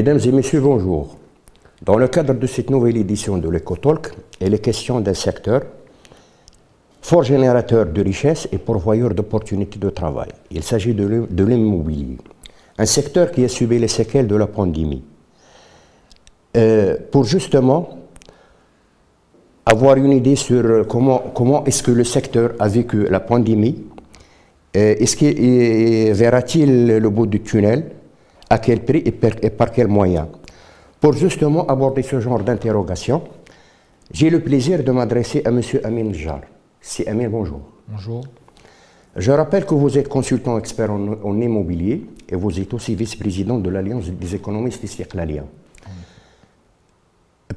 Mesdames et messieurs, bonjour. Dans le cadre de cette nouvelle édition de l'EcoTalk, il est question d'un secteur fort générateur de richesses et pourvoyeur d'opportunités de travail. Il s'agit de l'immobilier, un secteur qui a subi les séquelles de la pandémie. Euh, pour justement avoir une idée sur comment, comment est-ce que le secteur a vécu la pandémie, euh, est-ce qu'il verra-t-il le bout du tunnel, à quel prix et par, quels moyens Pour justement aborder ce genre d'interrogation, j'ai le plaisir de m'adresser à M. Amin Jar. C'est Amin, bonjour. Bonjour. Je rappelle que vous êtes consultant expert en, immobilier et vous êtes aussi vice-président de l'Alliance des économistes istiqlaliens.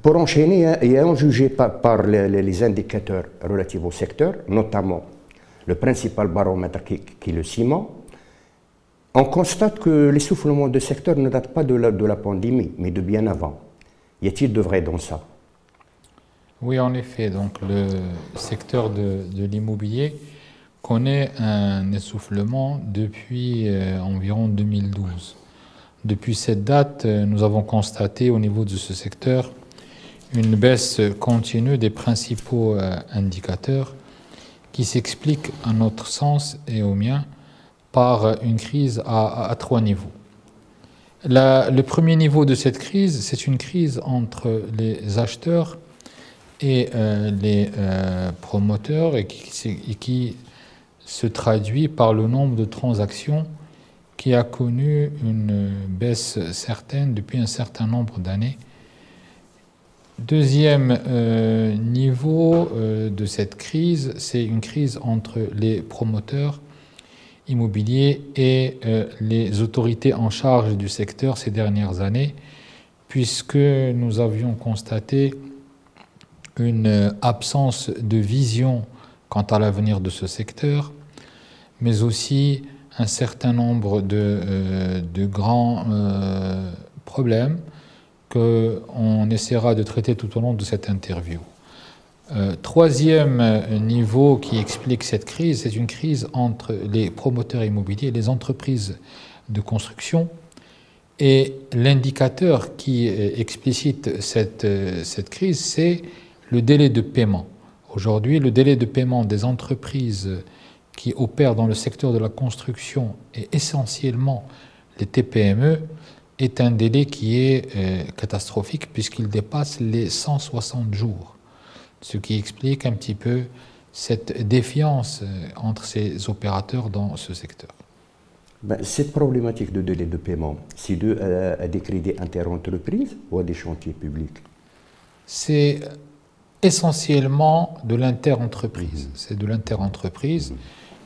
Pour enchaîner, et en juger par, les, indicateurs relatifs au secteur, notamment le principal baromètre qui, est le ciment, on constate que l'essoufflement de secteur ne date pas de la, de la pandémie, mais de bien avant. Y a-t-il de vrai dans ça? Oui, en effet. Donc, le secteur de, l'immobilier connaît un essoufflement depuis euh, environ 2012. Depuis cette date, euh, nous avons constaté au niveau de ce secteur une baisse continue des principaux euh, indicateurs qui s'explique à notre sens et au mien par une crise à, trois niveaux. le premier niveau de cette crise, c'est une crise entre les acheteurs et euh, les euh, promoteurs et qui, se traduit par le nombre de transactions qui a connu une baisse certaine depuis un certain nombre d'années Deuxième euh, niveau de cette crise, c'est une crise entre les promoteurs immobiliers et euh, les autorités en charge du secteur ces dernières années, puisque nous avions constaté une absence de vision quant à l'avenir de ce secteur, mais aussi un certain nombre de, de grands problèmes qu'on essaiera de traiter tout au long de cette interview. Euh, troisième niveau qui explique cette crise, c'est une crise entre les promoteurs immobiliers et les entreprises de construction. Et l'indicateur qui explicite cette, crise, c'est le délai de paiement. Aujourd'hui, le délai de paiement des entreprises qui opèrent dans le secteur de la construction et essentiellement les TPME est un délai qui est euh, catastrophique puisqu'il dépasse les 160 jours, ce qui explique un petit peu cette défiance euh, entre ces opérateurs dans ce secteur. Ben, cette problématique de délai de paiement, c'est dû à, des crédits interentreprises ou à des chantiers publics? C'est essentiellement de l'interentreprise. Mhm. C'est de l'interentreprise, mhm.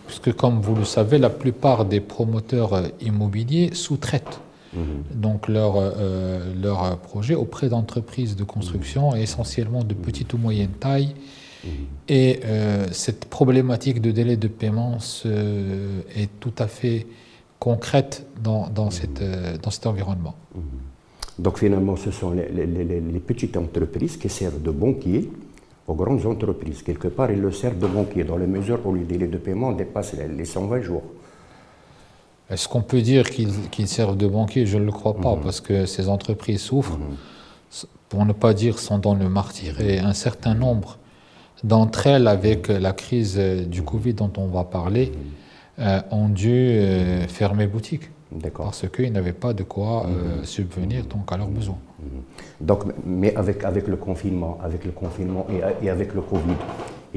puisque comme vous le savez, la plupart des promoteurs euh, immobiliers sous-traitent Mhm. donc leur, euh, leur projet auprès d'entreprises de construction, mhm. essentiellement de petite ou moyenne taille. Mhm. Et euh, cette problématique de délai de paiement est tout à fait concrète dans, dans, cette, euh, dans cet environnement. Donc finalement, ce sont les, les, petites entreprises qui servent de banquiers aux grandes entreprises. Quelque part, ils le servent de banquiers dans la mesure où le délai de paiement dépasse les 120 jours. Est-ce qu'on peut dire qu'ils servent de banquiers Je ne le crois pas, mhm. parce que ces entreprises souffrent, mhm. pour ne pas dire sont dans le martyr. Et un certain nombre d'entre elles, avec la crise du Covid dont on va parler, euh, ont dû euh, fermer boutique. Parce qu'ils n'avaient pas de quoi euh, subvenir donc, à leurs besoins. Donc, mais avec, avec le confinement, avec le confinement et, et avec le Covid,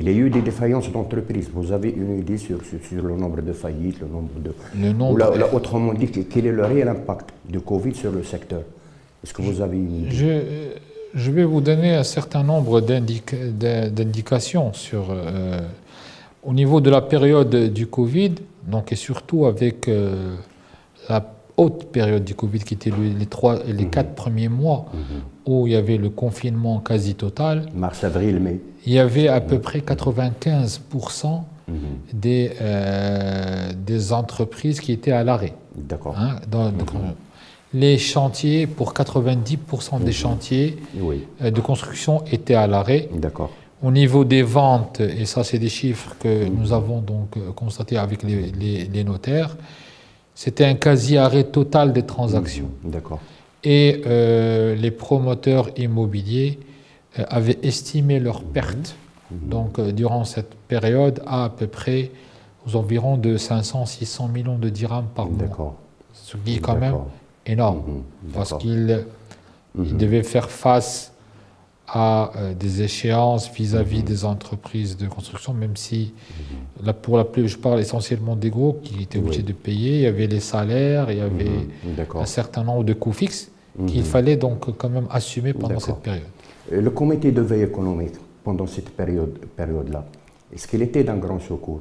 il y a eu des défaillances d'entreprises. Vous avez une idée sur, sur, le nombre de faillites, le nombre de... Le nombre... Ou autrement dit, quel est le réel impact du Covid sur le secteur? Est-ce que vous avez une idée? je, je, vais vous donner un certain nombre d'indications sur... Euh, au niveau de la période du Covid, donc, et surtout avec euh, la haute période du Covid qui était les, trois, les mhm. quatre premiers mois mhm. où il y avait le confinement quasi total. Mars, avril, mai. Il y avait à peu près 95% mhm. des, euh, des entreprises qui étaient à l'arrêt. D'accord. Hein, les chantiers, pour 90% des chantiers euh, de construction étaient à l'arrêt. D'accord. Au niveau des ventes, et ça c'est des chiffres que nous avons donc euh, constatés avec les, les, les notaires, c'était un quasi-arrêt total des transactions. Mmh, d'accord. et les promoteurs immobiliers avaient estimé leurs pertes donc durant cette période à à peu près aux environs de 500-600 millions de dirhams par mois. Ce qui est quand même énorme, parce qu'il mhm. devait faire face à euh, des échéances vis-à-vis mhm. des entreprises de construction, même si, pour la plus, je parle essentiellement des gros qui étaient obligés de payer, il y avait les salaires, il y avait un certain nombre de coûts fixes qu'il fallait donc quand même assumer pendant cette période. le comité de veille économique, pendant cette période-là, période est-ce qu'il était d'un grand secours?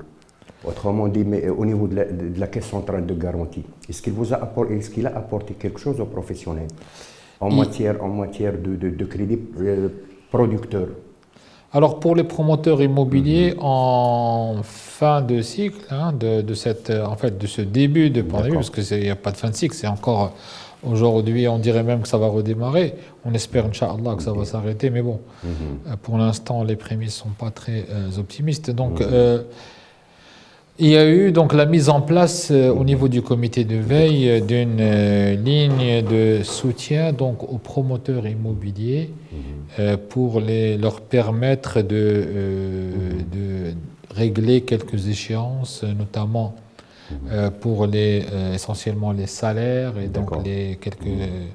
Autrement dit, mais au niveau de la, caisse centrale de garantie, est-ce qu'il vous a apporté, est-ce qu'il a apporté quelque chose aux professionnels? En matière, en matière de, de, crédit euh, producteur alors pour les promoteurs immobiliers mhm. en fin de cycle, hein, de, cette, en fait, de ce début de pandémie, parce qu'il n'y a pas de fin de cycle, c'est encore aujourd'hui, on dirait même que ça va redémarrer. On espère, Inch'Allah, que ça va s'arrêter, mais bon, mhm. euh, pour l'instant, les prémices ne sont pas très euh, optimistes. Donc, mhm. Il y a eu donc la mise en place euh, au niveau du comité de veille euh, d'une euh, ligne de soutien donc aux promoteurs immobiliers mhm. pour les, leur permettre de, de, régler quelques échéances, notamment mhm. pour les, essentiellement les salaires et donc les quelques mhm.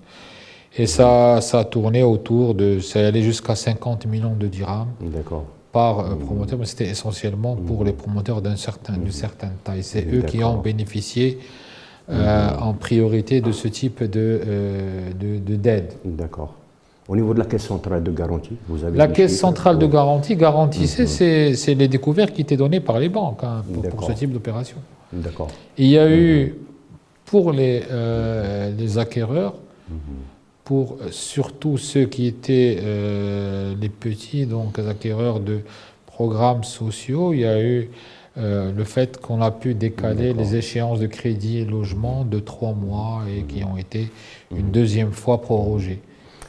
et ça, ça a tourné autour de, ça allait jusqu'à 50 millions de dirhams. D'accord par euh, promoteur, mais c'était essentiellement pour les promoteurs d'une certain, certaine taille. C'est eux qui ont bénéficié euh, en priorité de ce type de, euh, d'aide. D'accord. Au niveau de la caisse centrale de garantie, vous avez La caisse centrale de garantie garantissait mhm. c'est les découvertes qui étaient données par les banques hein, pour, ce type d'opération. D'accord. Il y a eu, mhm. pour les, les acquéreurs, mhm pour surtout ceux qui étaient euh, les petits donc acquéreurs de programmes sociaux. Il y a eu euh, le fait qu'on a pu décaler les échéances de crédit et logement de trois mois et qui ont été une deuxième fois prorogées.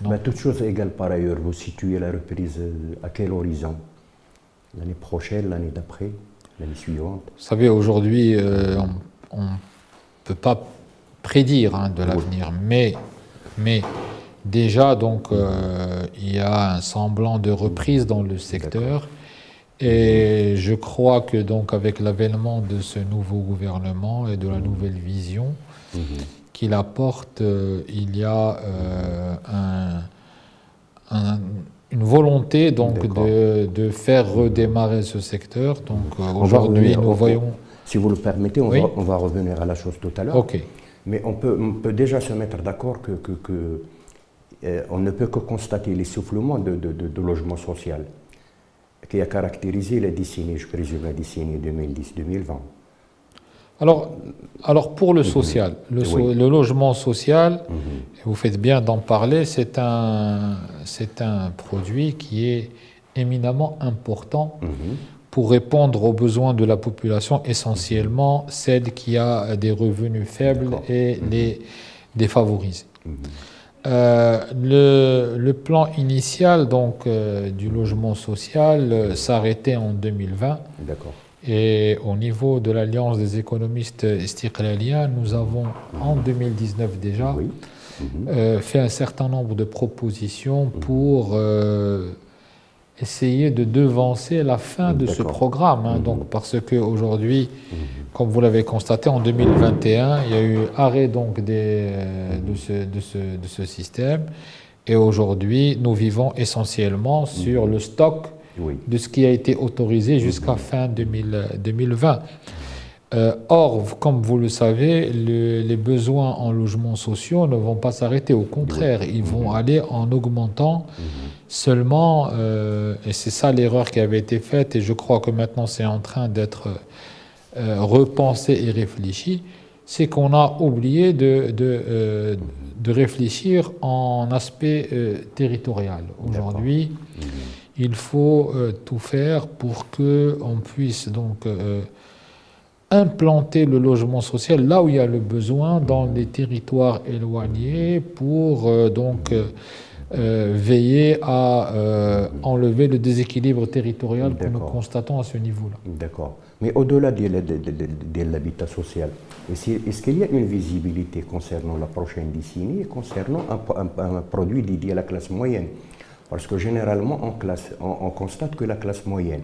Mais toute chose égale par ailleurs, vous situez la reprise à quel horizon? L'année prochaine, l'année d'après, l'année suivante? Vous savez, aujourd'hui, euh, on ne peut pas prédire hein, de l'avenir, mais mais déjà, donc, euh, il y a un semblant de reprise dans le secteur. Et je crois que donc avec l'avènement de ce nouveau gouvernement et de la nouvelle vision mhm. qu'il apporte, euh, il y a euh, une volonté donc de, faire redémarrer ce secteur. Donc aujourd'hui, nous voyons. Si vous le permettez, on, va, on, va, revenir à la chose tout à l'heure. Ok. Mais on peut, on peut déjà se mettre d'accord que, que, euh, on ne peut que constater l'essoufflement de, de, de, logement social qui a caractérisé la décennie, je présume, la décennie 2010-2020. Alors, alors pour le mhm. social, le, logement social, mhm. vous faites bien d'en parler, c'est un, un produit qui est éminemment important mhm pour répondre aux besoins de la population, essentiellement celle qui a des revenus faibles et mhm. les défavorisés. Mhm. Euh, le, plan initial donc, euh, du logement social euh, s'arrêtait en 2020. Et au niveau de l'Alliance des économistes istiqlaliens, nous avons en 2019 déjà mhm. fait un certain nombre de propositions pour essayer de devancer la fin de ce programme. Hein. donc, parce qu'aujourd'hui, comme vous l'avez constaté, en 2021, il y a eu arrêt donc des, de, ce, de, ce, de, ce, système. Et aujourd'hui, nous vivons essentiellement sur le stock de ce qui a été autorisé jusqu'à fin 2020. Euh, or, comme vous le savez, les besoins en logements sociaux ne vont pas s'arrêter. Au contraire, ils vont aller en augmentant. Seulement, euh, et c'est ça l'erreur qui avait été faite, et je crois que maintenant c'est en train d'être euh, repensé et réfléchi, c'est qu'on a oublié de, de, de, réfléchir en aspect territorial. Aujourd'hui, il faut tout faire pour qu'on puisse donc implanter le logement social là où il y a le besoin, dans les territoires éloignés, pour euh, donc euh, euh, veiller à enlever le déséquilibre territorial que nous constatons à ce niveau-là. D'accord. Mais au-delà de, l'habitat social, Est-ce qu'il y a une visibilité concernant la prochaine décennie et concernant un, produit dédié à la classe moyenne? Parce que généralement, on, classe, on, constate que la classe moyenne,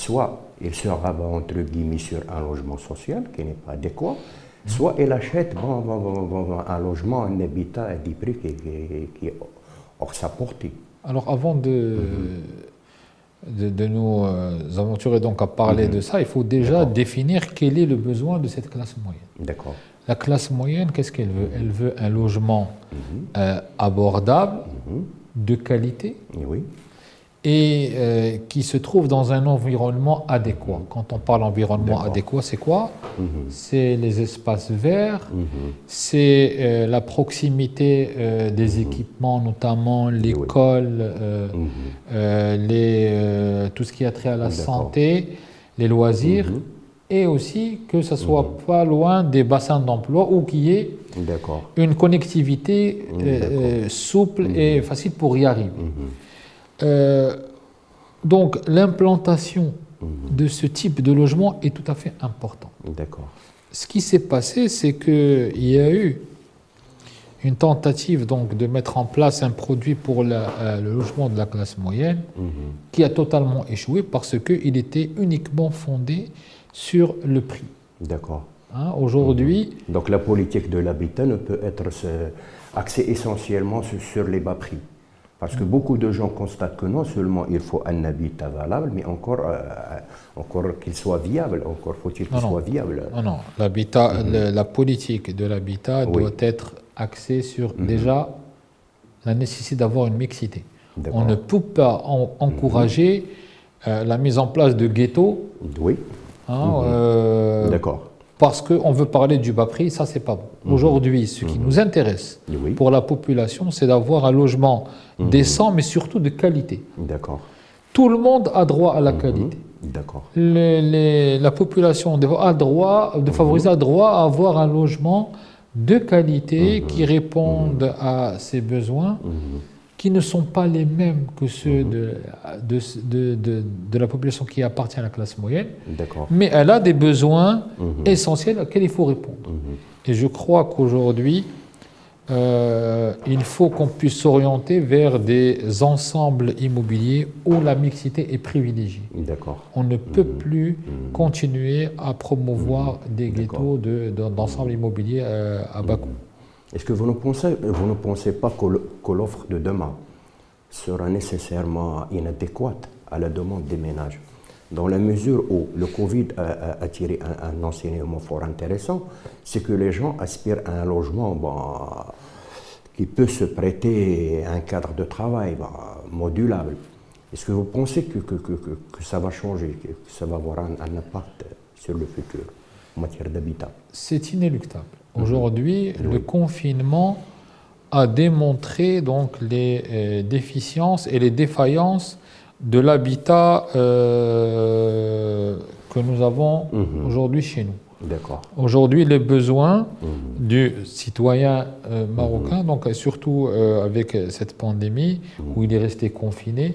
soit elle se rabat entre guillemets sur un logement social qui n'est pas adéquat, soit elle achète un logement, un habitat à des prix qui, est hors sa portée. Alors avant de, de, nous euh, aventurer donc à parler mhm. de ça, il faut déjà définir quel est le besoin de cette classe moyenne. D'accord. La classe moyenne, qu'est-ce qu'elle veut? Elle veut un logement mhm. euh, abordable, mhm. de qualité, oui et euh, qui se trouve dans un environnement adéquat. Quand on parle environnement adéquat, c'est quoi? Mhm. C'est les espaces verts, mhm. c'est euh, la proximité euh, des mhm. équipements, notamment l'école, les, tout ce qui a trait à la santé, les loisirs, et aussi que ce soit pas loin des bassins d'emploi ou qu'il y ait une connectivité souple et facile pour y arriver. Euh, donc l'implantation de ce type de logement est tout à fait important. D'accord. Ce qui s'est passé, c'est qu'il y a eu une tentative donc de mettre en place un produit pour euh, le logement de la classe moyenne mhm. qui a totalement échoué parce qu'il était uniquement fondé sur le prix. D'accord. Hein, aujourd'hui. Mhm. Donc la politique de l'habitat ne peut être axée essentiellement sur les bas prix. Parce que beaucoup de gens constatent que non seulement il faut un habitat valable, mais encore, euh, encore qu'il soit viable, encore faut-il qu'il soit viable. Non, non, l'habitat, mhm. la politique de l'habitat doit être axée sur mhm. déjà la nécessité d'avoir une mixité. On ne peut pas encourager mhm. euh, la mise en place de ghettos. Oui. Hein, euh, D'accord parce qu'on veut parler du bas prix, ça c'est pas bon. Mhm. Aujourd'hui, ce qui mhm. nous intéresse pour la population, c'est d'avoir un logement mhm. décent, mais surtout de qualité. D'accord. Tout le monde a droit à la qualité. D'accord. la population a droit, de favoriser a droit à avoir un logement de qualité qui réponde à ses besoins qui ne sont pas les mêmes que ceux mhm. de, de, de, de, la population qui appartient à la classe moyenne, mais elle a des besoins mhm. essentiels auxquels il faut répondre. Mhm. Et je crois qu'aujourd'hui, euh, il faut qu'on puisse s'orienter vers des ensembles immobiliers où la mixité est privilégiée. On ne peut plus continuer à promouvoir des ghettos d'ensembles immobiliers euh, à bas coût. Est-ce que vous ne pensez, pas que l'offre de demain sera nécessairement inadéquate à la demande des ménages? Dans la mesure où le Covid a, tiré un, enseignement fort intéressant, c'est que les gens aspirent à un logement qui peut se prêter à un cadre de travail modulable. Est-ce que vous pensez que, ça va changer, que ça va avoir un impact sur le futur en matière d'habitat? C'est inéluctable. Aujourd'hui, le confinement a démontré donc les euh, déficiences et les défaillances de l'habitat euh, que nous avons mhm. aujourd'hui chez nous. Aujourd'hui, les besoins mhm. du citoyen euh, marocain, mhm. donc surtout euh, avec cette pandémie mhm. où il est resté confiné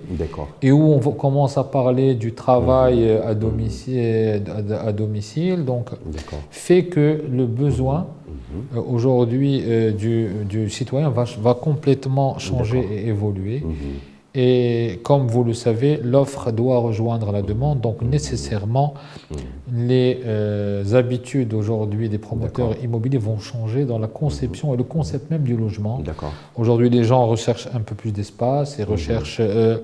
et où on commence à parler du travail à domicile, à, domicile donc fait que le besoin euh, aujourd'hui du, du, citoyen va, va complètement changer et évoluer. Et comme vous le savez, l'offre doit rejoindre la demande, donc nécessairement les euh, habitudes aujourd'hui des promoteurs immobiliers vont changer dans la conception et le concept même du logement. Aujourd'hui, les gens recherchent un peu plus d'espace et mhm. recherchent euh,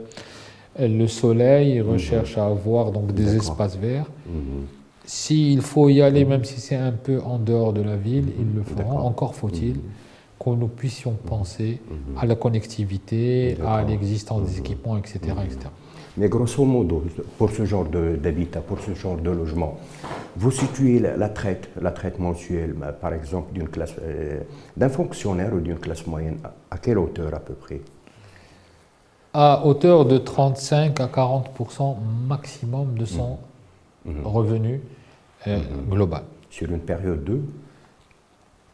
le soleil, ils mhm. recherchent à avoir donc des espaces verts. Mhm. S'il faut y aller, même si c'est un peu en dehors de la ville, ils le feront. Encore faut-il que nous puissions penser mhm. à la connectivité, à l'existence des mhm. équipements, etc., etc. Mais grosso modo, pour ce genre d'habitat, pour ce genre de logement, vous situez la, traite, la traite mensuelle, par exemple, d'une classe, euh, d'un fonctionnaire ou d'une classe moyenne, à quelle hauteur à peu près? À hauteur de 35 à 40% maximum de son mhm. revenu euh, global. Sur une période de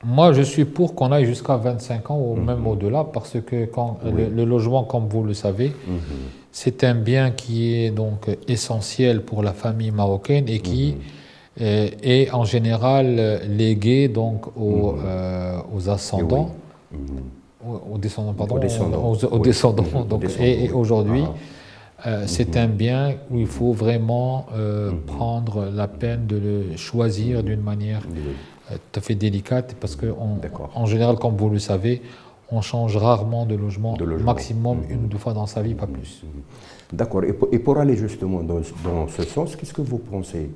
moi, je suis pour qu'on aille jusqu'à 25 ans ou mhm. même au-delà, parce que quand le, logement, comme vous le savez, mhm. c'est un bien qui est donc essentiel pour la famille marocaine et qui mhm. et, en général légués donc aux, aux ascendants. Aux, descendants, pardon, aux descendants. Aux, descendants, donc, et, aujourd'hui, ah. Euh, c'est un bien où il faut vraiment euh, mhm. prendre la peine de le choisir d'une manière euh, tout à fait délicate parce que en général, comme vous le savez, on change rarement de logement, maximum une ou deux fois dans sa vie, pas plus. Mhm. D'accord. Et, pour aller justement dans, ce sens, qu'est-ce que vous pensez?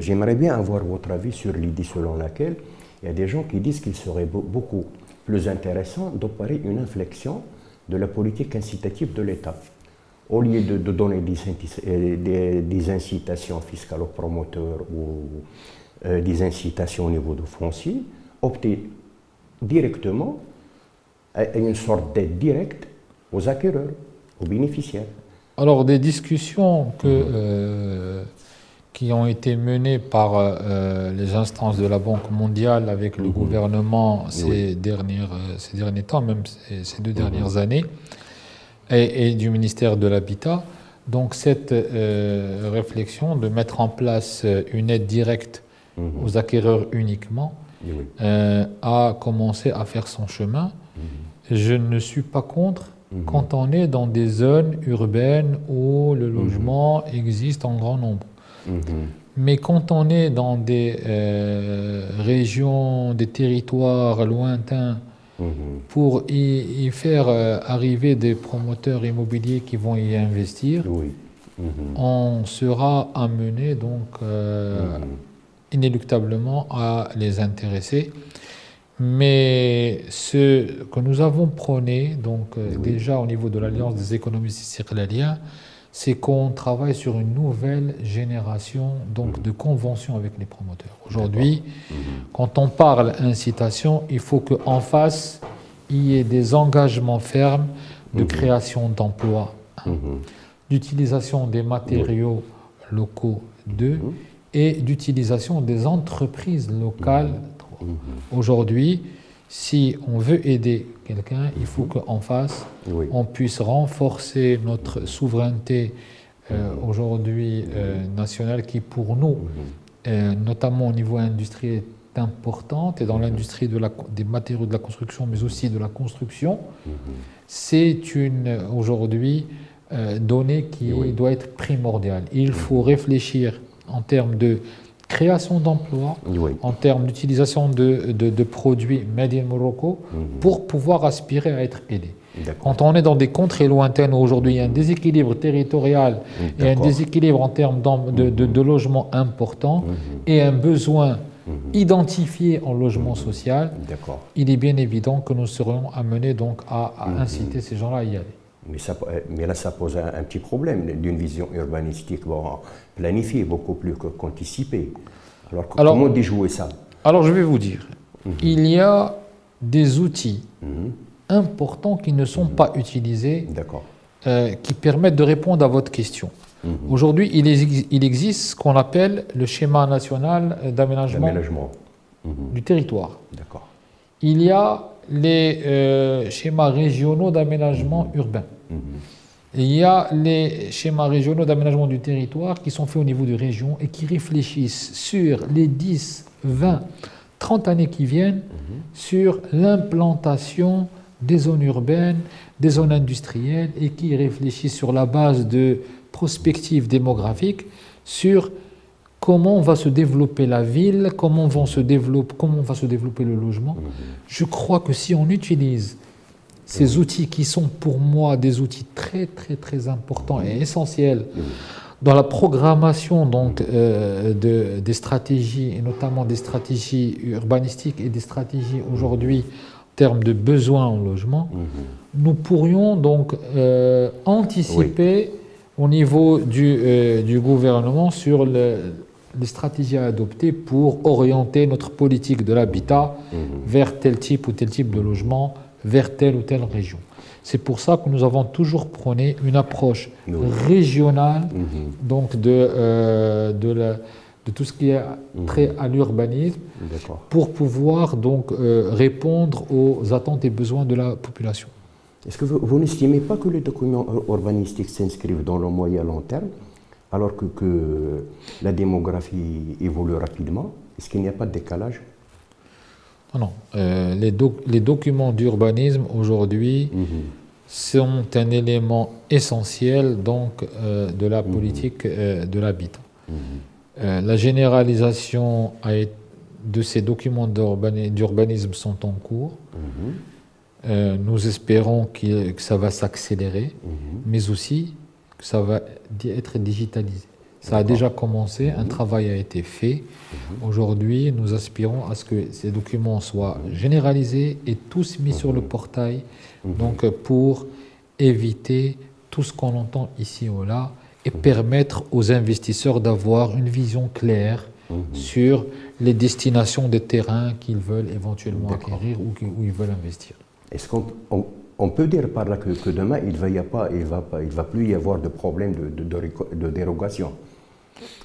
J'aimerais bien avoir votre avis sur l'idée selon laquelle il y a des gens qui disent qu'il serait beaucoup plus intéressant d'opérer une inflexion de la politique incitative de l'État au lieu de, donner euh, des, incitations fiscales aux promoteurs ou euh, des incitations au niveau de foncier, opter directement à une sorte d'aide directe aux acquéreurs, aux bénéficiaires. Alors des discussions que, mhm. euh, qui ont été menées par les instances de la Banque mondiale avec le mhm. gouvernement ces, dernières, ces derniers temps, même ces, deux dernières mhm. années, et, du ministère de l'Habitat. Donc cette euh, réflexion de mettre en place euh, une aide directe mhm. aux acquéreurs uniquement euh, a commencé à faire son chemin. Mhm. Je ne suis pas contre mhm. quand on est dans des zones urbaines où le logement existe en grand nombre. Mais quand on est dans des régions, des territoires lointains pour y, faire euh, arriver des promoteurs immobiliers qui vont y investir, on sera amené donc euh. Inéluctablement à les intéresser. Mais ce que nous avons prôné, donc euh, déjà au niveau de l'Alliance des économistes circulariens, c'est qu'on travaille sur une nouvelle génération donc, mhm. de conventions avec les promoteurs. Aujourd'hui, mhm. quand on parle incitation, il faut qu'en face, il y ait des engagements fermes de mhm. création d'emplois, d'utilisation des matériaux locaux, deux, et d'utilisation des entreprises locales. Aujourd'hui, si on veut aider quelqu'un, il faut mhm. qu'en face, on puisse renforcer notre souveraineté euh, mhm. aujourd'hui euh, nationale qui pour nous, mhm. euh, notamment au niveau industriel, est importante et dans l'industrie de des matériaux de la construction, mais aussi de la construction, c'est une aujourd'hui donnée qui doit être primordiale. Il faut réfléchir en termes de création d'emplois, en termes d'utilisation de, de, produits made in Morocco, mhm. pour pouvoir aspirer à être aidé. Quand on est dans des contrées lointaines où aujourd'hui il y a un déséquilibre territorial et un déséquilibre en termes de, de, logement important mhm. et un besoin mhm. identifié en logement social, il est bien évident que nous serons amenés donc à, inciter ces gens-là à y aller. Mais, ça, mais, là, ça pose un, petit problème d'une vision urbanistique bon, planifiée, beaucoup plus qu'anticipée. Alors, alors, comment déjouer ça? Alors, je vais vous dire, mhm. il y a des outils mhm. importants qui ne sont mhm. pas utilisés, euh, qui permettent de répondre à votre question. Aujourd'hui, il, il, existe ce qu'on appelle le schéma national d'aménagement du territoire. Il y a les euh, schémas régionaux d'aménagement urbain. Il y a les schémas régionaux d'aménagement du territoire qui sont faits au niveau de région et qui réfléchissent sur les 10, 20, 30 années qui viennent sur l'implantation des zones urbaines, des zones industrielles et qui réfléchissent sur la base de prospectives démographiques sur comment va se développer la ville, comment, vont se développer, comment va se développer le logement? Mhm. Je crois que si on utilise ces mhm. outils qui sont pour moi des outils très très très importants et essentiels mhm. dans la programmation donc, euh, de, des stratégies, et notamment des stratégies urbanistiques et des stratégies aujourd'hui en termes de besoins en logement, nous pourrions donc euh, anticiper au niveau du, euh, du gouvernement sur le, les stratégies à adopter pour orienter notre politique de l'habitat mhm. vers tel type ou tel type de logement, vers telle ou telle région. C'est pour ça que nous avons toujours prôné une approche régionale mhm. donc de, euh, de, la, de, tout ce qui est mhm. trait à l'urbanisme pour pouvoir donc euh, répondre aux attentes et besoins de la population. Est-ce que vous, vous n'estimez pas que les documents urbanistiques s'inscrivent dans le moyen long terme? Alors que, que la démographie évolue rapidement Est-ce qu'il n'y a pas de décalage? Non, euh, les, les, documents d'urbanisme aujourd'hui mhm. sont un élément essentiel donc, euh, de la mhm. politique euh, de l'habitat. Mhm. la généralisation de ces documents d'urbanisme sont en cours. nous espérons que ça va s'accélérer, mais aussi que ça va être digitalisé. Ça a déjà commencé, un mhm. travail a été fait. Mhm. Aujourd'hui, nous aspirons à ce que ces documents soient généralisés et tous mis sur le mhm. portail, donc pour éviter tout ce qu'on entend ici ou là et permettre aux investisseurs d'avoir une vision claire sur les destinations des terrains qu'ils veulent éventuellement acquérir ou où ils veulent investir. Est-ce qu'on on peut dire par là que, demain, il ne va, y pas, il va, il va plus y avoir de problème de, de, dérogation.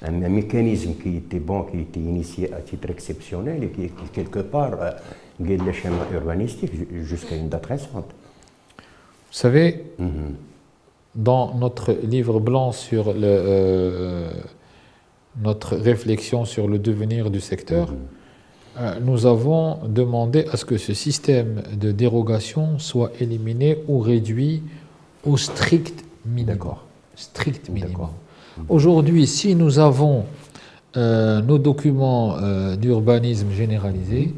Un, mécanisme qui était bon, qui était initié à titre exceptionnel et qui, quelque part, euh, guide les schémas urbanistiques jusqu'à une date récente. Vous savez, mhm. dans notre livre blanc sur le, euh, notre réflexion sur le devenir du secteur, mhm. Euh, nous avons demandé à ce que ce système de dérogation soit éliminé ou réduit au strict minimum. Strict minimum. Aujourd'hui, si nous avons euh, nos documents euh, d'urbanisme généralisés,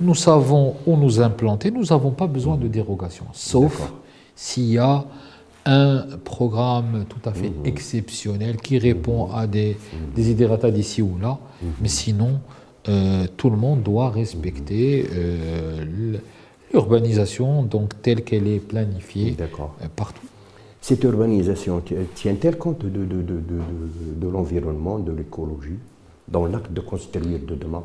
nous savons où nous implanter, nous n'avons pas besoin de dérogation, sauf s'il y a un programme tout à fait exceptionnel qui répond à des, des idératas d'ici ou là, mais sinon, euh, tout le monde doit respecter euh, l'urbanisation donc telle qu'elle est planifiée euh, partout. Cette urbanisation tient-elle compte de, de, de, de l'environnement, de l'écologie, dans l'acte de construire de demain?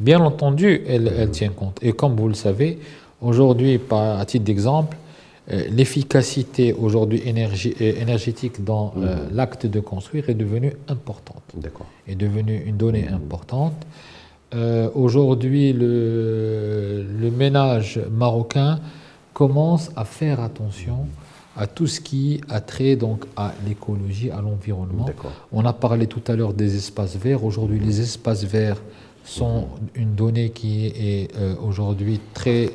Bien entendu, elle, elle, tient compte. Et comme vous le savez, aujourd'hui, à titre d'exemple, l'efficacité aujourd'hui euh, énergétique dans euh, mhm. l'acte de construire est devenue importante. Est devenue une donnée mhm. importante. aujourd'hui, le, le, ménage marocain commence à faire attention à tout ce qui a trait donc à l'écologie, à l'environnement. On a parlé tout à l'heure des espaces verts. Aujourd'hui, les espaces verts sont mhm. une donnée qui est aujourd'hui très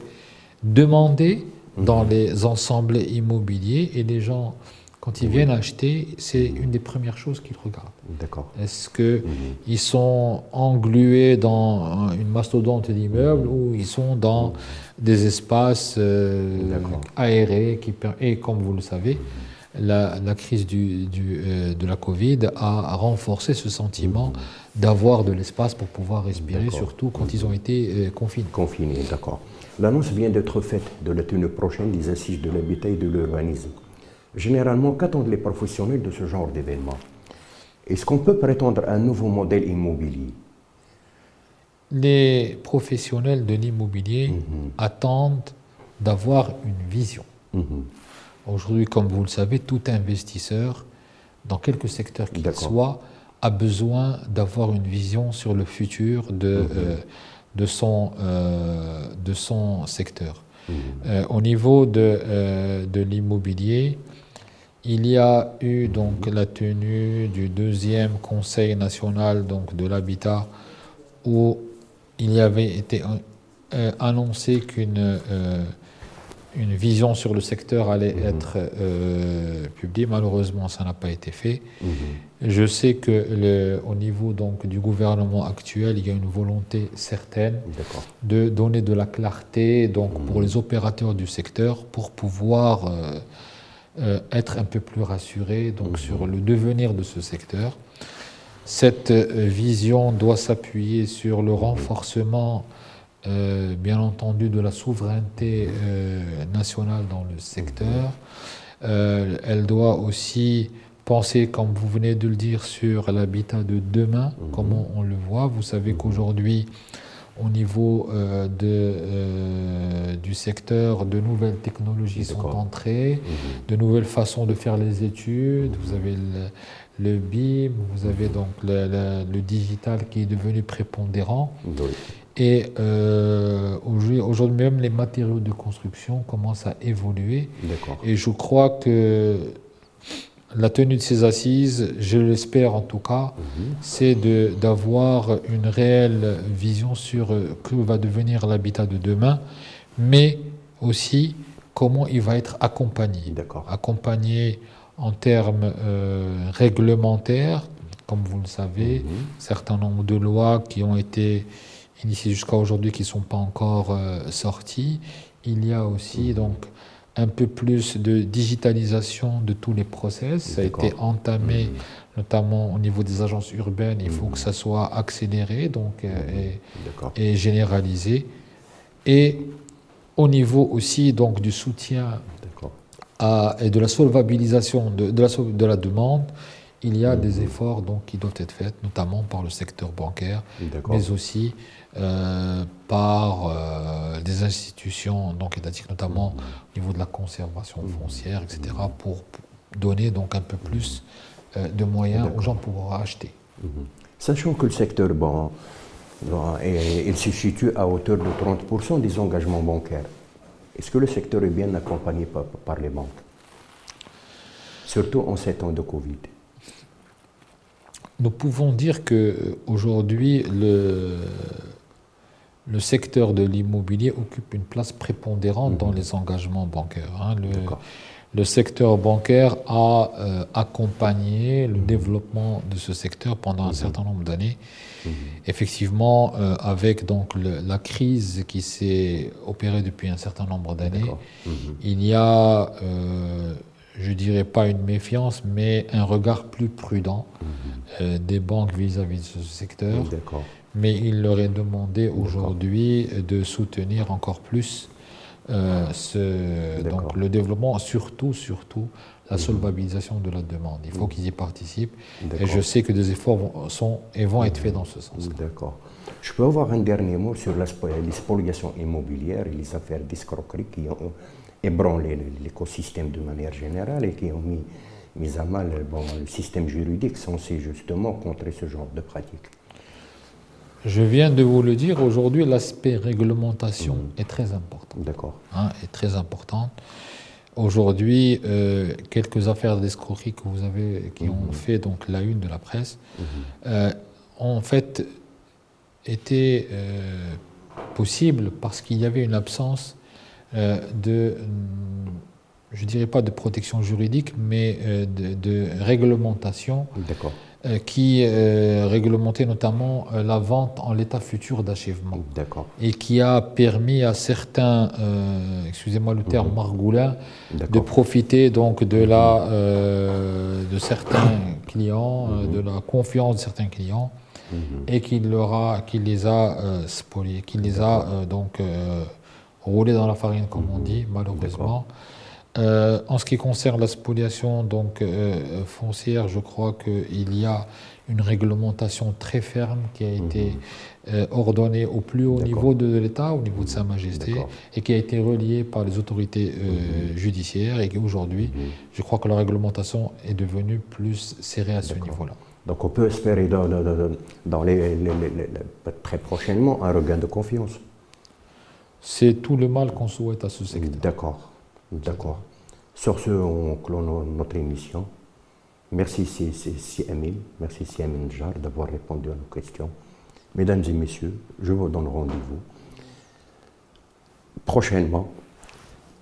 demandée dans mhm. les ensembles immobiliers et les gens, quand ils viennent acheter, c'est mhm. une des premières choses qu'ils regardent. D'accord. Est-ce qu'ils mhm. sont englués dans une mastodonte d'immeubles ou ils sont dans des espaces euh, aérés qui, Et comme vous le savez, la, crise du, euh, de la Covid a renforcé ce sentiment d'avoir de l'espace pour pouvoir respirer, surtout quand ils ont été euh, confinés. Confinés, d'accord. L'annonce vient d'être faite de la tenue prochaine des assises de l'habitat et de l'urbanisme. Généralement, qu'attendent les professionnels de ce genre d'événement? Est-ce qu'on peut prétendre à un nouveau modèle immobilier? Les professionnels de l'immobilier mhm. attendent d'avoir une vision. Mhm. Aujourd'hui, comme vous le savez, tout investisseur, dans quelque secteur qu'il soit, a besoin d'avoir une vision sur le futur de, mhm. euh, de son, euh, de son secteur. Mmh. Euh, au niveau de, de l'immobilier, il y a eu donc la tenue du deuxième Conseil national donc, de l'habitat où il y avait été annoncé qu'une une vision sur le secteur allait mhm. être euh, publiée. Malheureusement, ça n'a pas été fait. Mhm. Je sais que le, au niveau donc, du gouvernement actuel, il y a une volonté certaine de donner de la clarté donc, pour mhm. les opérateurs du secteur pour pouvoir euh, euh, être un peu plus rassurés donc, sur le devenir de ce secteur. Cette vision doit s'appuyer sur le renforcement euh, bien entendu de la souveraineté euh, nationale dans le secteur. Euh, elle doit aussi penser, comme vous venez de le dire, sur l'habitat de demain, mhm. comment on le voit. Vous savez qu'aujourd'hui, au niveau de, du secteur, de nouvelles technologies sont entrées, mhm. de nouvelles façons de faire les études. Vous avez le, BIM, vous avez donc le, le, digital qui est devenu prépondérant. Et euh, aujourd'hui même, les matériaux de construction commencent à évoluer. Et je crois que la tenue de ces assises, je l'espère en tout cas, Mhm. c'est de- d'avoir une réelle vision sur euh, que va devenir l'habitat de demain, mais aussi comment il va être accompagné. D'accord. Accompagné en termes euh, réglementaires, comme vous le savez, Mhm. certain nombre de lois qui ont été initiées jusqu'à aujourd'hui qui ne sont pas encore euh, sorties. Il y a aussi donc un peu plus de digitalisation de tous les process. Ça a été entamé notamment au niveau des agences urbaines. Il faut que ça soit accéléré donc, euh, et, et généralisé. Et au niveau aussi donc, du soutien. À- et de la solvabilisation de, de la, sol- de la demande, il y a des efforts donc, qui doivent être faits, notamment par le secteur bancaire, mais aussi euh, par euh, des institutions donc, étatiques, notamment au niveau de la conservation foncière, etc., pour, donner donc un peu plus euh, de moyens aux gens pour pouvoir acheter. Mhm. Sachant que le secteur est- il se situe à hauteur de 30% des engagements bancaires, est-ce que le secteur est bien accompagné par, par les banques? Surtout en ces temps de Covid. Nous pouvons dire que euh, aujourd'hui le, le secteur de l'immobilier occupe une place prépondérante dans les engagements bancaires. hein. Le, secteur bancaire a euh, accompagné le développement de ce secteur pendant un certain nombre d'années. Effectivement, euh, avec donc le- la crise qui s'est opérée depuis un certain nombre d'années. Mhm. il y a, euh, je dirais pas une méfiance, mais un regard plus prudent euh, des banques vis-à-vis de ce secteur. Mais il leur est demandé aujourd'hui de soutenir encore plus ce, donc le développement, surtout, surtout la solvabilisation de la demande. Il faut qu'ils y participent. Et je sais que des efforts vont, sont, et vont être faits dans ce sens. D'accord. Je peux avoir un dernier mot sur spo- les spoliations immobilières et les affaires d'escroquerie qui ont ébranlé l'écosystème de manière générale et qui ont mis, mis à mal bon, le système juridique censé justement contrer ce genre de pratiques. Je viens de vous le dire, aujourd'hui, l'aspect réglementation est très important. D'accord. hein, est très importante. Aujourd'hui, euh, quelques affaires d'escroquerie que vous avez, qui ont fait donc la une de la presse, euh, ont en fait été euh, possibles parce qu'il y avait une absence de, je dirais pas de protection juridique, mais de, de réglementation. D'accord. Euh, qui euh, réglementait notamment euh, la vente en l'état futur d'achèvement. D'accord. et qui a permis à certains, euh, excusez-moi le terme margoulin, de D'accord. profiter donc de la, euh, de certains clients, euh, de la confiance de certains clients, et qui leur a, qui les a euh, spoliés, qui les a donc roulés dans la farine, comme on dit, malheureusement. Euh, en ce qui concerne la spoliation donc, euh, foncière, je crois qu'il y a une réglementation très ferme qui a été euh, ordonnée au plus haut niveau de l'État, au niveau de Sa Majesté, et qui a été reliée par les autorités euh, judiciaires, et qu'aujourd'hui, je crois que la réglementation est devenue plus serrée à ce niveau-là. Donc on peut espérer dans, dans- dans- dans les, les- les- les- très prochainement un regain de confiance. C'est tout le mal qu'on souhaite à ce secteur. D'accord. D'accord. Sur ce, on clôt no- notre émission. Merci Si merci Si d'avoir répondu à nos questions. Mesdames et messieurs, je vous donne rendez-vous prochainement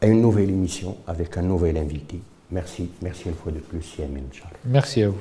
à une nouvelle émission avec un nouvel invité. Merci, merci une fois de plus Si Emile. Merci à vous.